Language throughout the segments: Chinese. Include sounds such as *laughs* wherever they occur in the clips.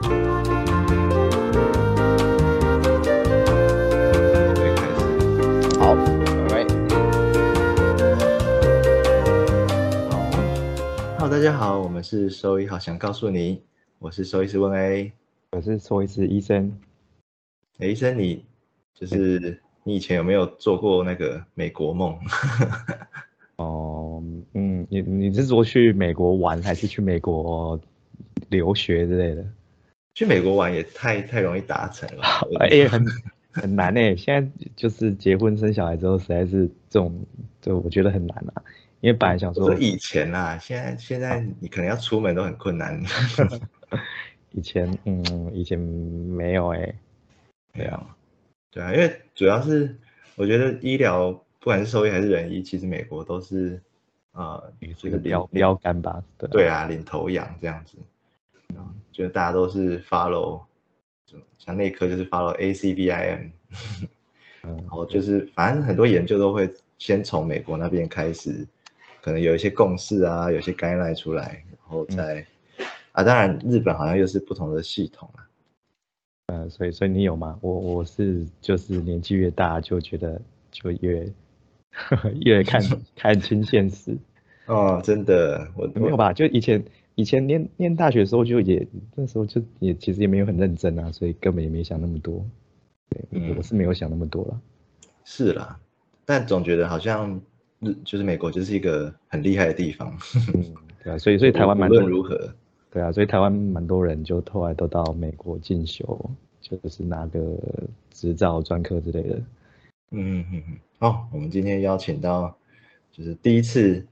好，Alright。Hello，大家好，我们是兽医好想告诉你，我是兽医师温 A。我是兽医师医生。哎，医生，你就是你以前有没有做过那个美国梦？*laughs* 哦，嗯，你你是说去美国玩，还是去美国留学之类的？去美国玩也太太容易达成了，*laughs* 哎，很 *laughs* 很难哎。现在就是结婚生小孩之后，实在是这种，就我觉得很难啊。因为本来想说以前啊，现在现在你可能要出门都很困难。*laughs* 以前，嗯，以前没有哎。对啊，对啊，因为主要是我觉得医疗不管是兽医还是人医，其实美国都是呃这个标标杆吧。对啊，领头羊这样子。觉得大家都是 follow，像内科就是 follow ACVIM，*laughs* 然后就是反正很多研究都会先从美国那边开始，可能有一些共识啊，有些 guideline 出来，然后再啊，当然日本好像又是不同的系统啊。呃，所以所以你有吗？我我是就是年纪越大就觉得就越 *laughs* 越看 *laughs* 看清现实。哦，真的，我没有吧？就以前。以前念念大学的时候就也那时候就也其实也没有很认真啊，所以根本也没想那么多。对，我是没有想那么多了。是啦，但总觉得好像日就是美国就是一个很厉害的地方。嗯，对啊，所以所以台湾蛮多如何？对啊，所以台湾蛮多人就后来都到美国进修，就是拿个执照、专科之类的。嗯嗯嗯。好，我们今天邀请到就是第一次。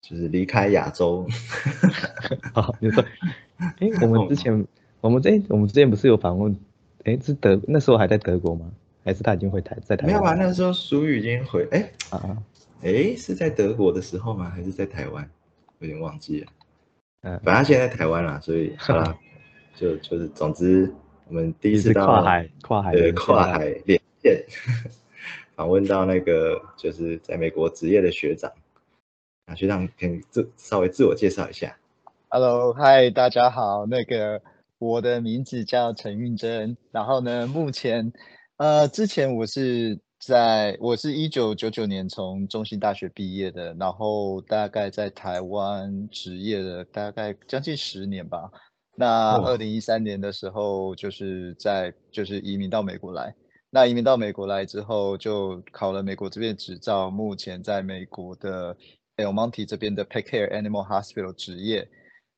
就是离开亚洲，*laughs* 好，你说，哎，我们之前，我们哎，我们之前不是有访问，哎，是德那时候还在德国吗？还是他已经回台在台？没有吧，那时候苏玉已经回，哎啊，哎，是在德国的时候吗？还是在台湾？有点忘记了。嗯，反正现在在台湾了，所以好了，*laughs* 就就是，总之，我们第一次到跨海跨海对跨海连线 *laughs* 访问到那个就是在美国职业的学长。啊，学长可以自稍微自我介绍一下。Hello，嗨，大家好。那个我的名字叫陈运珍。然后呢，目前呃，之前我是在我是一九九九年从中心大学毕业的，然后大概在台湾职业了大概将近十年吧。那二零一三年的时候，就是在就是移民到美国来。那移民到美国来之后，就考了美国这边执照，目前在美国的。El Monte 这边的 Pet Care Animal Hospital 职业，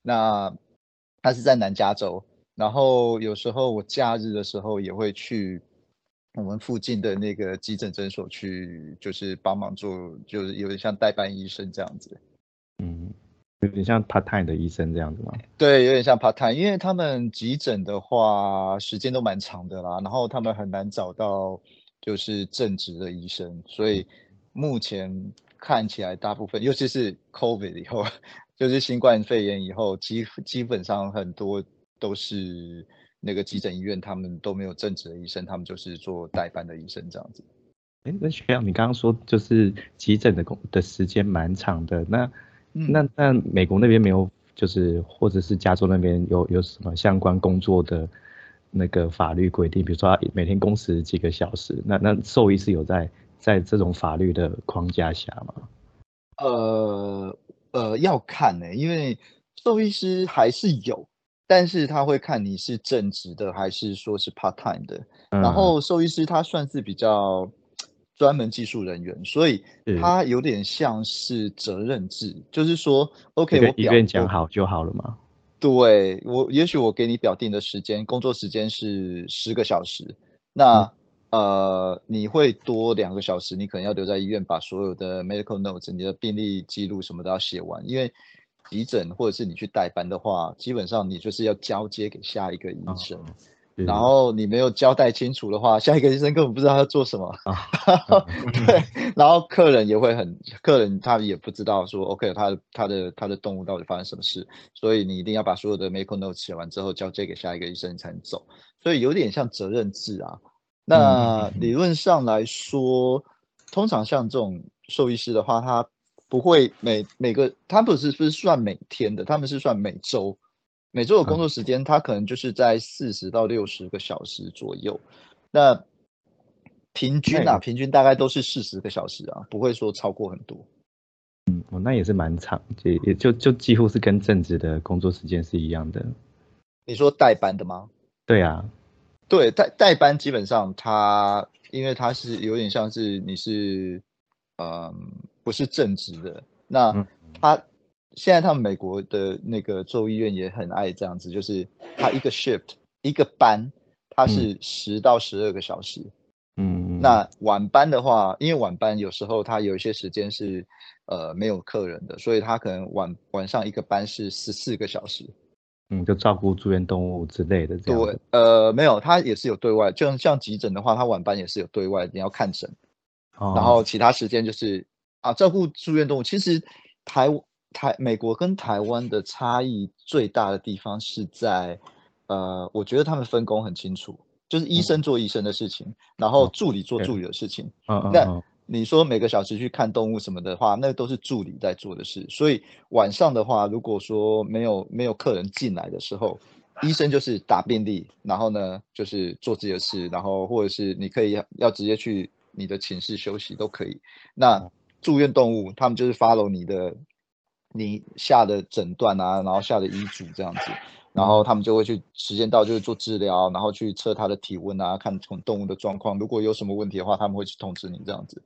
那他是在南加州，然后有时候我假日的时候也会去我们附近的那个急诊诊所去，就是帮忙做，就是有点像代班医生这样子。嗯，有点像 part time 的医生这样子吗？对，有点像 part time，因为他们急诊的话时间都蛮长的啦，然后他们很难找到就是正职的医生，所以目前。看起来大部分，尤其是 COVID 以后，就是新冠肺炎以后，基基本上很多都是那个急诊医院，他们都没有正职的医生，他们就是做代班的医生这样子。哎，那学长，你刚刚说就是急诊的工的时间蛮长的，那那那美国那边没有，就是或者是加州那边有有什么相关工作的那个法律规定，比如说每天工时几个小时，那那兽医是有在。在这种法律的框架下吗？呃呃，要看呢，因为兽医师还是有，但是他会看你是正职的还是说是 part time 的。然后兽医师他算是比较专门技术人员，所以他有点像是责任制，就是说，OK，我医院讲好就好了吗？对我，也许我给你表定的时间，工作时间是十个小时，那。呃，你会多两个小时，你可能要留在医院，把所有的 medical notes、你的病历记录什么都要写完。因为急诊或者是你去代班的话，基本上你就是要交接给下一个医生，然后你没有交代清楚的话，下一个医生根本不知道要做什么。*laughs* 对，然后客人也会很，客人他也不知道说，OK，他他的他的动物到底发生什么事，所以你一定要把所有的 medical notes 写完之后交接给下一个医生才能走，所以有点像责任制啊。那理论上来说，通常像这种兽医师的话，他不会每每个，他不是不是算每天的，他们是算每周。每周的工作时间，他可能就是在四十到六十个小时左右。那平均啊，平均大概都是四十个小时啊，不会说超过很多。嗯，哦，那也是蛮长，也也就就几乎是跟正职的工作时间是一样的。你说代班的吗？对啊，对代代班基本上他，因为他是有点像是你是，嗯，不是正职的，那他。现在他们美国的那个州医院也很爱这样子，就是他一个 shift 一个班，他是十到十二个小时。嗯，那晚班的话，因为晚班有时候他有一些时间是呃没有客人的，所以他可能晚晚上一个班是十四个小时。嗯，就照顾住院动物之类的这样。对，呃，没有，他也是有对外，就像急诊的话，他晚班也是有对外，你要看诊。哦。然后其他时间就是啊，照顾住院动物。其实台。台美国跟台湾的差异最大的地方是在，呃，我觉得他们分工很清楚，就是医生做医生的事情，然后助理做助理的事情。嗯嗯。那你说每个小时去看动物什么的话，那都是助理在做的事。所以晚上的话，如果说没有没有客人进来的时候，医生就是打病历，然后呢就是做自己的事，然后或者是你可以要直接去你的寝室休息都可以。那住院动物他们就是 follow 你的。你下的诊断啊，然后下的医嘱这样子，然后他们就会去时间到就是做治疗，然后去测他的体温啊，看从动物的状况，如果有什么问题的话，他们会去通知你这样子。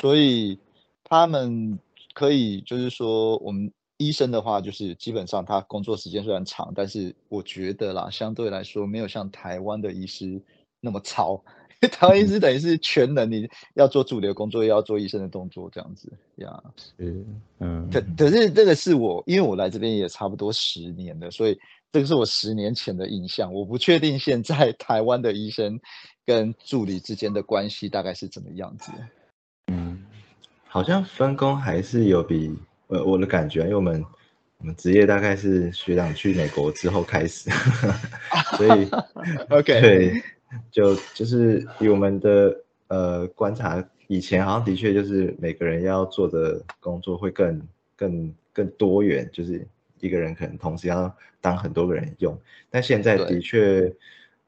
所以他们可以就是说，我们医生的话，就是基本上他工作时间虽然长，但是我觉得啦，相对来说没有像台湾的医师那么糙。*laughs* 台湾医师等于是全能，你要做主流工作，又要做医生的动作，这样子呀。是，嗯。可可是这个是我，因为我来这边也差不多十年了，所以这个是我十年前的印象。我不确定现在 *laughs* 台湾的医生跟助理之间的关系大概是怎么样子。嗯，好像分工还是有比呃我的感觉，因为我们我们职业大概是学长去美国之后开始，*laughs* 所以 *laughs* OK 对。就就是以我们的呃观察，以前好像的确就是每个人要做的工作会更更更多元，就是一个人可能同时要当很多个人用。但现在的确，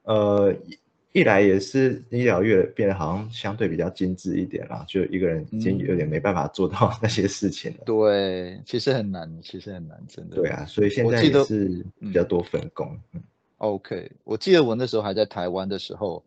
呃，一来也是医疗越变得好像相对比较精致一点啦，就一个人已经有点没办法做到 *laughs* 那些事情了。对，其实很难，其实很难，真的。对啊，所以现在也是比较多分工。OK，我记得我那时候还在台湾的时候，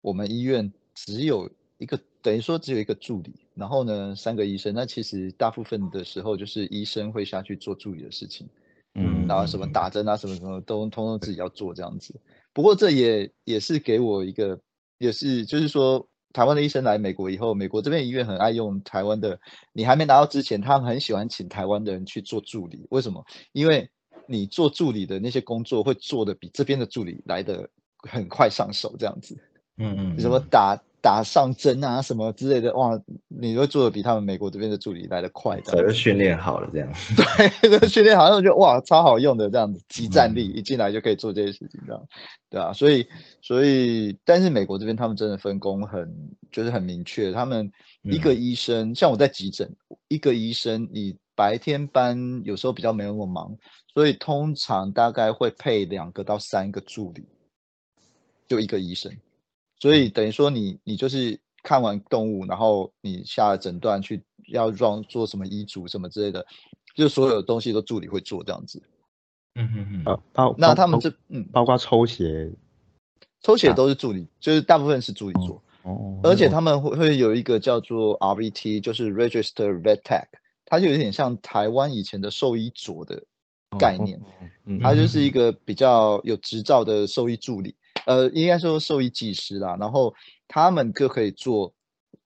我们医院只有一个，等于说只有一个助理，然后呢三个医生。那其实大部分的时候就是医生会下去做助理的事情，嗯，然后什么打针啊，什么什么都通通自己要做这样子。不过这也也是给我一个，也是就是说台湾的医生来美国以后，美国这边医院很爱用台湾的，你还没拿到之前，他们很喜欢请台湾的人去做助理。为什么？因为你做助理的那些工作会做的比这边的助理来的很快上手，这样子，嗯嗯，什么打打上针啊什么之类的，哇，你会做的比他们美国这边的助理来的快，早就训练好了这样，*laughs* 对，都训练好，我觉得哇，超好用的这样子，集战力一进来就可以做这些事情，这样，对啊，所以所以，但是美国这边他们真的分工很就是很明确，他们一个医生，像我在急诊，一个医生你。白天班有时候比较没那么忙，所以通常大概会配两个到三个助理，就一个医生。所以等于说你你就是看完动物，然后你下了诊断去要让做什么医嘱什么之类的，就所有东西都助理会做这样子。嗯嗯嗯。包那他们这嗯，包括抽血，抽血都是助理，就是大部分是助理做。哦。而且他们会会有一个叫做 RVT，就是 Register Vet Tech。它就有点像台湾以前的兽医佐的概念，它就是一个比较有执照的兽医助理，呃，应该说兽医技师啦。然后他们就可以做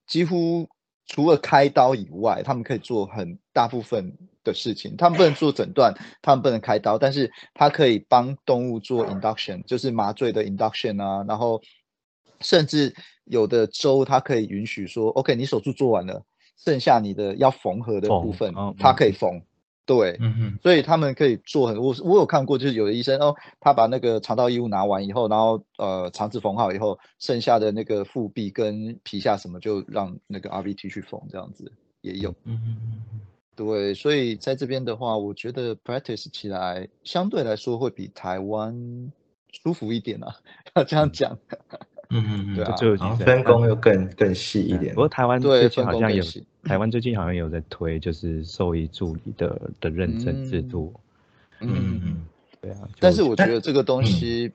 几乎除了开刀以外，他们可以做很大部分的事情。他们不能做诊断，他们不能开刀，但是他可以帮动物做 induction，就是麻醉的 induction 啊。然后甚至有的州它可以允许说，OK，你手术做完了。剩下你的要缝合的部分，他可以缝，对，所以他们可以做很。我我有看过，就是有的医生哦，他把那个肠道异物拿完以后，然后呃肠子缝好以后，剩下的那个腹壁跟皮下什么，就让那个 RVT 去缝，这样子也有。嗯对，所以在这边的话，我觉得 practice 起来相对来说会比台湾舒服一点啊，要 *laughs* 这样讲。嗯嗯嗯，对啊就然后分工又更更细一点不。过台湾对最近分好像有台湾最近好像有在推就是兽医助理的的认证制嗯度。嗯嗯嗯，对啊，但是我觉得 *clears throat* 这个东西，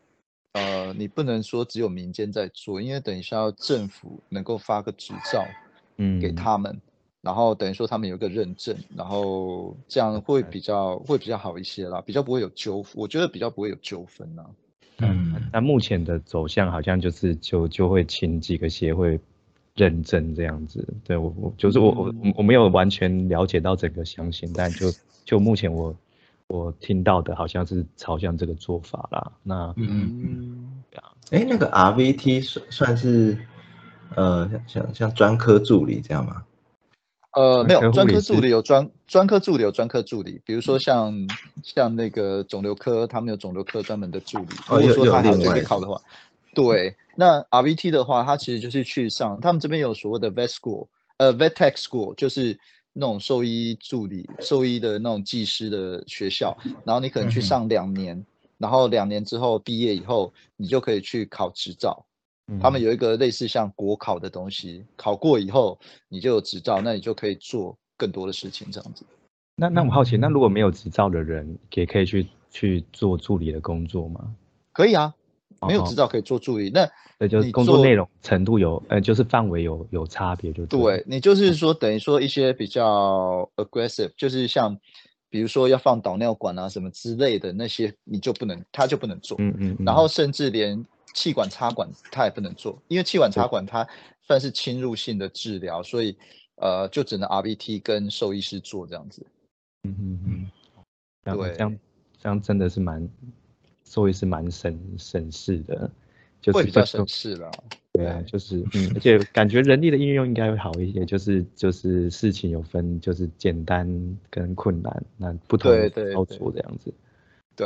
呃，你不能说只有民间在做，因为等一下要政府能够发个执照嗯给他们，然后等于说他们有一个认证，然后这样会比较会比较好一些啦，比较不会有纠，我觉得比较不会有纠纷呐。嗯那目前的走向好像就是就就会请几个协会认证这样子。对我我就是我我嗯我没有完全了解到整个详情，但就就目前我我听到的好像是朝向这个做法啦。那。嗯，哎，那个 RVT 算算是呃像像像专科助理这样吗？呃，没有专专科助理有专专科助理有专科助理，比如说像像那个肿瘤科，他们有肿瘤科专门的助理。如果说他还有另外的这个考的话，对，那 RVT 的话，他其实就是去上他们这边有所谓的 Vet School，呃 Vet Tech School，就是那种兽医助理、兽医的那种技师的学校，然后你可能去上两年，然后两年之后毕业以后，你就可以去考执照。他们有有一个类似像国考的东西，考过以后你就有执照，那你就可以做更多的事情，这样子。那那我好奇，那如果没有执照的人也可以去去做助理的工作吗？可以啊，没有哦执照可以做助理。那对，就是工作内容程度有呃，就是范围有有差别就了对你就是说，等于说一些比较 aggressive，就是像比如说要放导尿管啊什么之类的那些，你就不能，他就不能做。嗯嗯嗯，然后甚至连气管插管他也不能做，因为气管插管它算是侵入性的治疗，所以呃就只能 RBT 跟兽医师做这样子。嗯嗯嗯，对这样这样真的是蛮，兽医是蛮省省事的，就是会比较省事了。对啊，就是嗯，而且感觉人力的应用应该会好一些，就是就是事情有分就是简单跟困难，那不同的操作这样子。对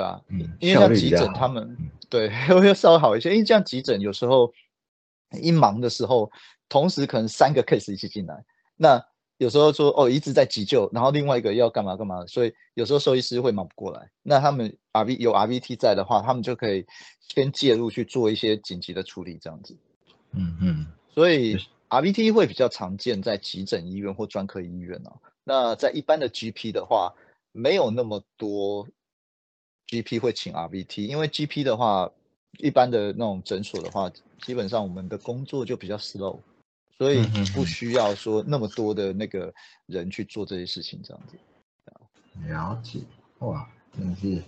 啊，嗯因为像急诊他们嗯对 *laughs* 会稍微好一些，因为这样急诊有时候一忙的时候，同时可能三个 case 一起进来，那有时候说哦一直在急救，然后另外一个要干嘛干嘛，所以有时候兽医师会忙不过来。那他们 RV 有 RVT 在的话，他们就可以先介入去做一些紧急的处理，这样子。嗯嗯所以 RVT 会比较常见在急诊医院或专科医院啊。那在一般的 GP 的话，没有那么多 GP 会请 RVT，因为 GP 的话，一般的那种诊所的话，基本上我们的工作就比较 slow，所以不需要说那么多的那个人去做这些事情，这样子。了解，哇，真的是，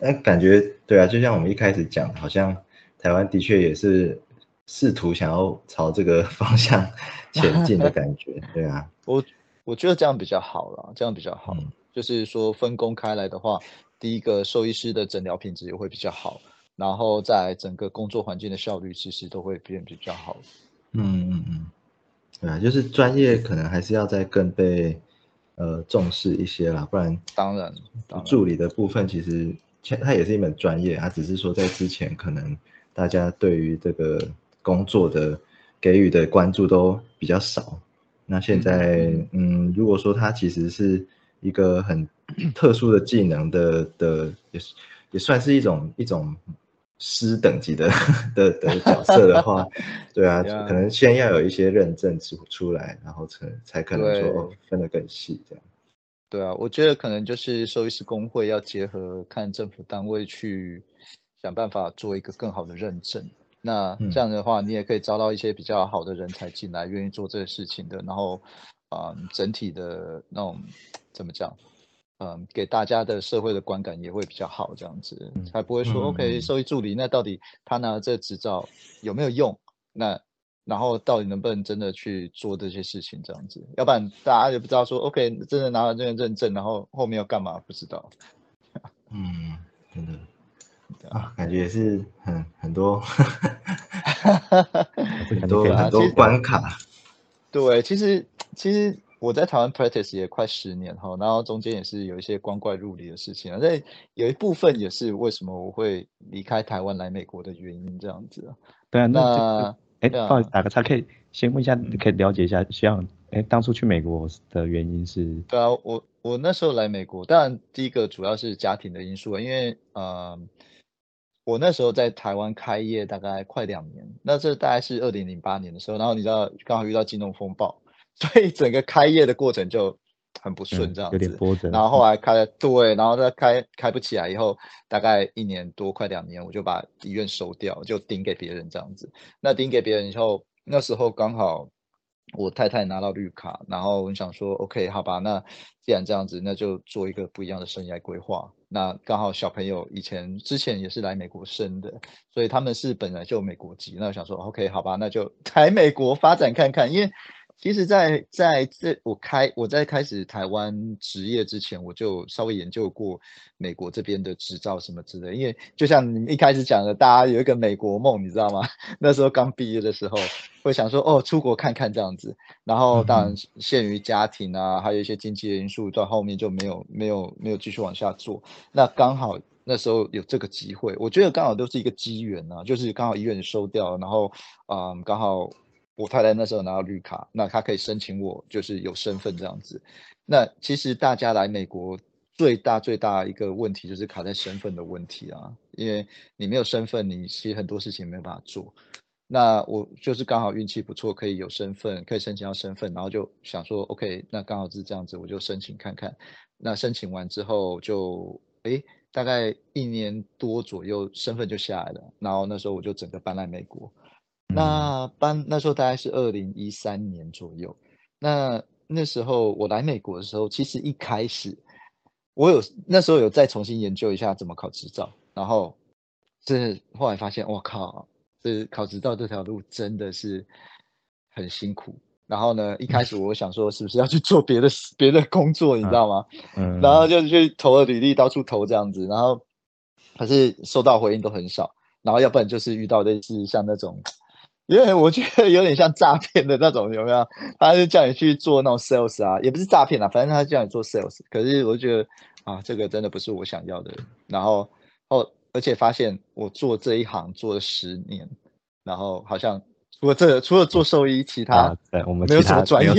哎，感觉对啊，就像我们一开始讲，好像台湾的确也是试图想要朝这个 *laughs* 方向 *laughs* 前进的感觉，对啊，我我觉得这样比较好啦，这样比较好。嗯就是说分工开来的话，第一个兽医师的诊疗品质也会比较好，然后在整个工作环境的效率其实都会变比较好。嗯嗯嗯，对啊，就是专业可能还是要再更被呃重视一些啦，不然当然，助理的部分其实其它也是一门专业，它只是说在之前可能大家对于这个工作的给予的关注都比较少。那现在，嗯，如果说它其实是一个很 *clears throat* 特殊的技能的的，也是也算是一种一种师等级的 *laughs* 的的角色的话，*laughs* 对啊，可能先要有一些认证出出来，然后才才可能说哦分得更细这样。对啊，我觉得可能就是兽医师工会要结合看政府单位去想办法做一个更好的认证。那嗯这样的话，你也可以招到一些比较好的人才进来，愿意做这个事情的。然后，啊、整体的那种怎么讲，嗯，给大家的社会的观感也会比较好，这样子嗯才不会说、嗯 OK 嗯兽医助理，那到底他拿了这执照有没有用？那然后到底能不能真的去做这些事情，这样子，要不然大家也不知道说 OK 真的拿了这个认证，然后后面要干嘛不知道。*laughs* 嗯，真的啊，感觉也是很很多 *laughs* 很多很多关卡。对，其实其实我在台湾 practice 也快十年哈，然后中间也是有一些光怪陆离的事情啊，那有一部分也是为什么我会离开台湾来美国的原因，这样子啊。对啊，那哎，不好意思，打个岔，可以先问一下，可以了解一下，像哎当初去美国的原因是？对啊，我我那时候来美国，当然第一个主要是家庭的因素，因为呃，我那时候在台湾开业大概快两年，那这大概是二零零八年的时候，然后你知道刚好遇到金融风暴，所以整个开业的过程就很不顺，这样子，有点波折。然后后来开了，对，然后再开开不起来以后，大概一年多快两年，我就把医院收掉，就顶给别人这样子。那顶给别人以后，那时候刚好。我太太拿到绿卡，然后我想说，OK，好吧，那既然这样子，那就做一个不一样的生涯规划。那刚好小朋友以前之前也是来美国生的，所以他们是本来就美国籍。那我想说，OK，好吧，那就 *laughs* 来美国发展看看，因为。其实，在在这我开我在开始台湾职业之前，我就稍微研究过美国这边的执照什么之类。因为就像你一开始讲的，大家有一个美国梦，你知道吗？*laughs* 那时候刚毕业的时候，会想说哦，出国看看这样子。然后当然限于家庭啊，还有一些经济的因素，到后面就没有没有没有继续往下做。那刚好那时候有这个机会，我觉得刚好都是一个机缘啊，就是刚好医院收掉，然后嗯，刚好。我太太那时候拿到绿卡，那她可以申请我，就是有身份这样子。那其实大家来美国最大最大一个问题就是卡在身份的问题啊，因为你没有身份，你其实很多事情没有办法做。那我就是刚好运气不错，可以有身份，可以申请到身份，然后就想说，OK，那刚好是这样子，我就申请看看。那申请完之后，就哎，大概一年多左右，身份就下来了。然后那时候我就整个搬来美国。那搬那时候大概是二零一三年左右，那那时候我来美国的时候，其实一开始我有那时候有再重新研究一下怎么考执照，然后是后来发现，我靠，这考执照这条路真的是很辛苦。然后呢，一开始我想说是不是要去做别的别的工作，你知道吗？嗯。然后就去投了履历，到处投这样子，然后可是收到回应都很少，然后要不然就是遇到类似像那种。因为我觉得有点像诈骗的那种，有没有？他就叫你去做那种 sales 啊，也不是诈骗啊，反正他叫你做 sales。可是我觉得啊，这个真的不是我想要的。然后后，而且发现我做这一行做了十年，然后好像。我这除了做兽医，其他对我们没有什么专业，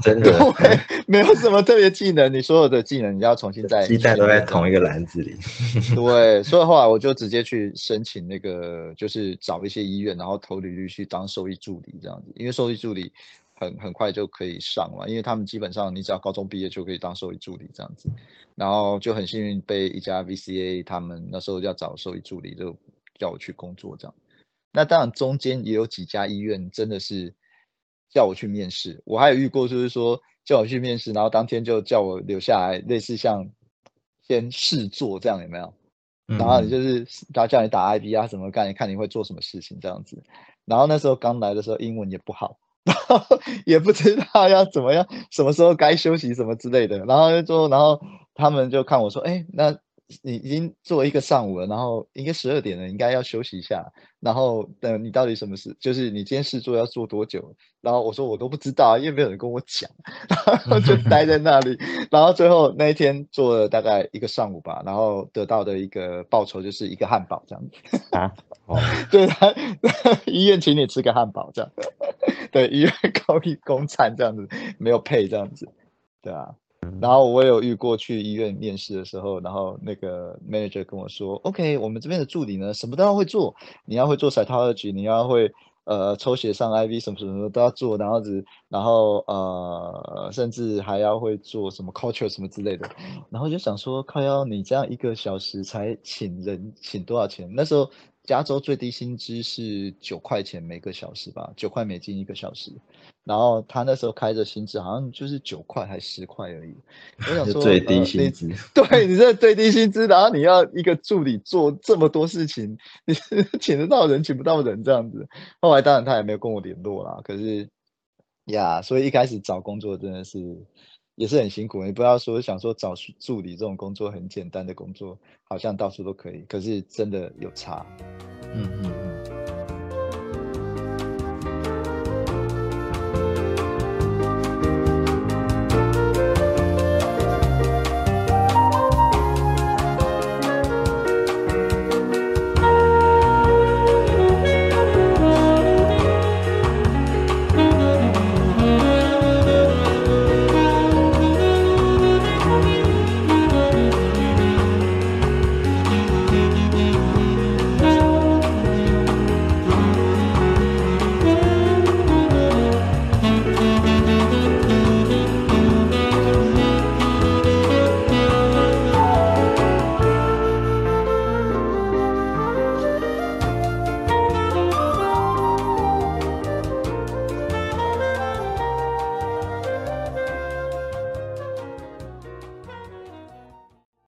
真的 *laughs* 没有什么特别技能。你所有的技能你要重新再 *laughs* 鸡蛋都在同一个篮子里。*laughs* 对，所以后来我就直接去申请那个，就是找一些医院，然后投履历去当兽医助理这样子。因为兽医助理很很快就可以上了，因为他们基本上你只要高中毕业就可以当兽医助理这样子。然后就很幸运被一家 VCA 他们那时候要找兽医助理，就叫我去工作这样。那当然，中间也有几家医院真的是叫我去面试。我还有遇过，就是说叫我去面试，然后当天就叫我留下来，类似像先试做这样，有没有？然后你就是他叫你打 IB 啊，什么干，看你会做什么事情这样子。然后那时候刚来的时候，英文也不好，然后 *laughs* 也不知道要怎么样，什么时候该休息什么之类的。然后就说，然后他们就看我说，哎，那。你已经做一个上午了，然后应该十二点了，应该要休息一下。然后等你到底什么事？就是你今天试做要做多久？然后我说我都不知道，因为没有人跟我讲，*laughs* 然后就 *laughs* 待在那里。然后最后那一天做了大概一个上午吧，然后得到的一个报酬就是一个汉堡这样子啊。哦，对他 *laughs* 医院请你吃个汉堡这样，对医院高一公餐这样子，没有配这样子，对啊。然后我有遇过去医院面试的时候，然后那个 manager 跟我说：“OK，我们这边的助理呢，什么都要会做，你要会做 cytology，你要会呃抽血上 IV 什么什么什么都要做，然后子，然后呃甚至还要会做什么 culture 什么之类的。”然后就想说：“靠，要你这样一个小时才请人，请多少钱？那时候加州最低薪资是九块钱每个小时吧，九块美金一个小时。”然后他那时候开的薪资好像就是九块还十块而已，我想说最低薪资，对你这最低薪资，然后你要一个助理做这么多事情，你 *laughs* 请得到人请不到人这样子。后来当然他也没有跟我联络啦，可是呀，所以一开始找工作真的是也是很辛苦。你不要说想说找助理这种工作很简单的工作，好像到处都可以，可是真的有差。嗯嗯。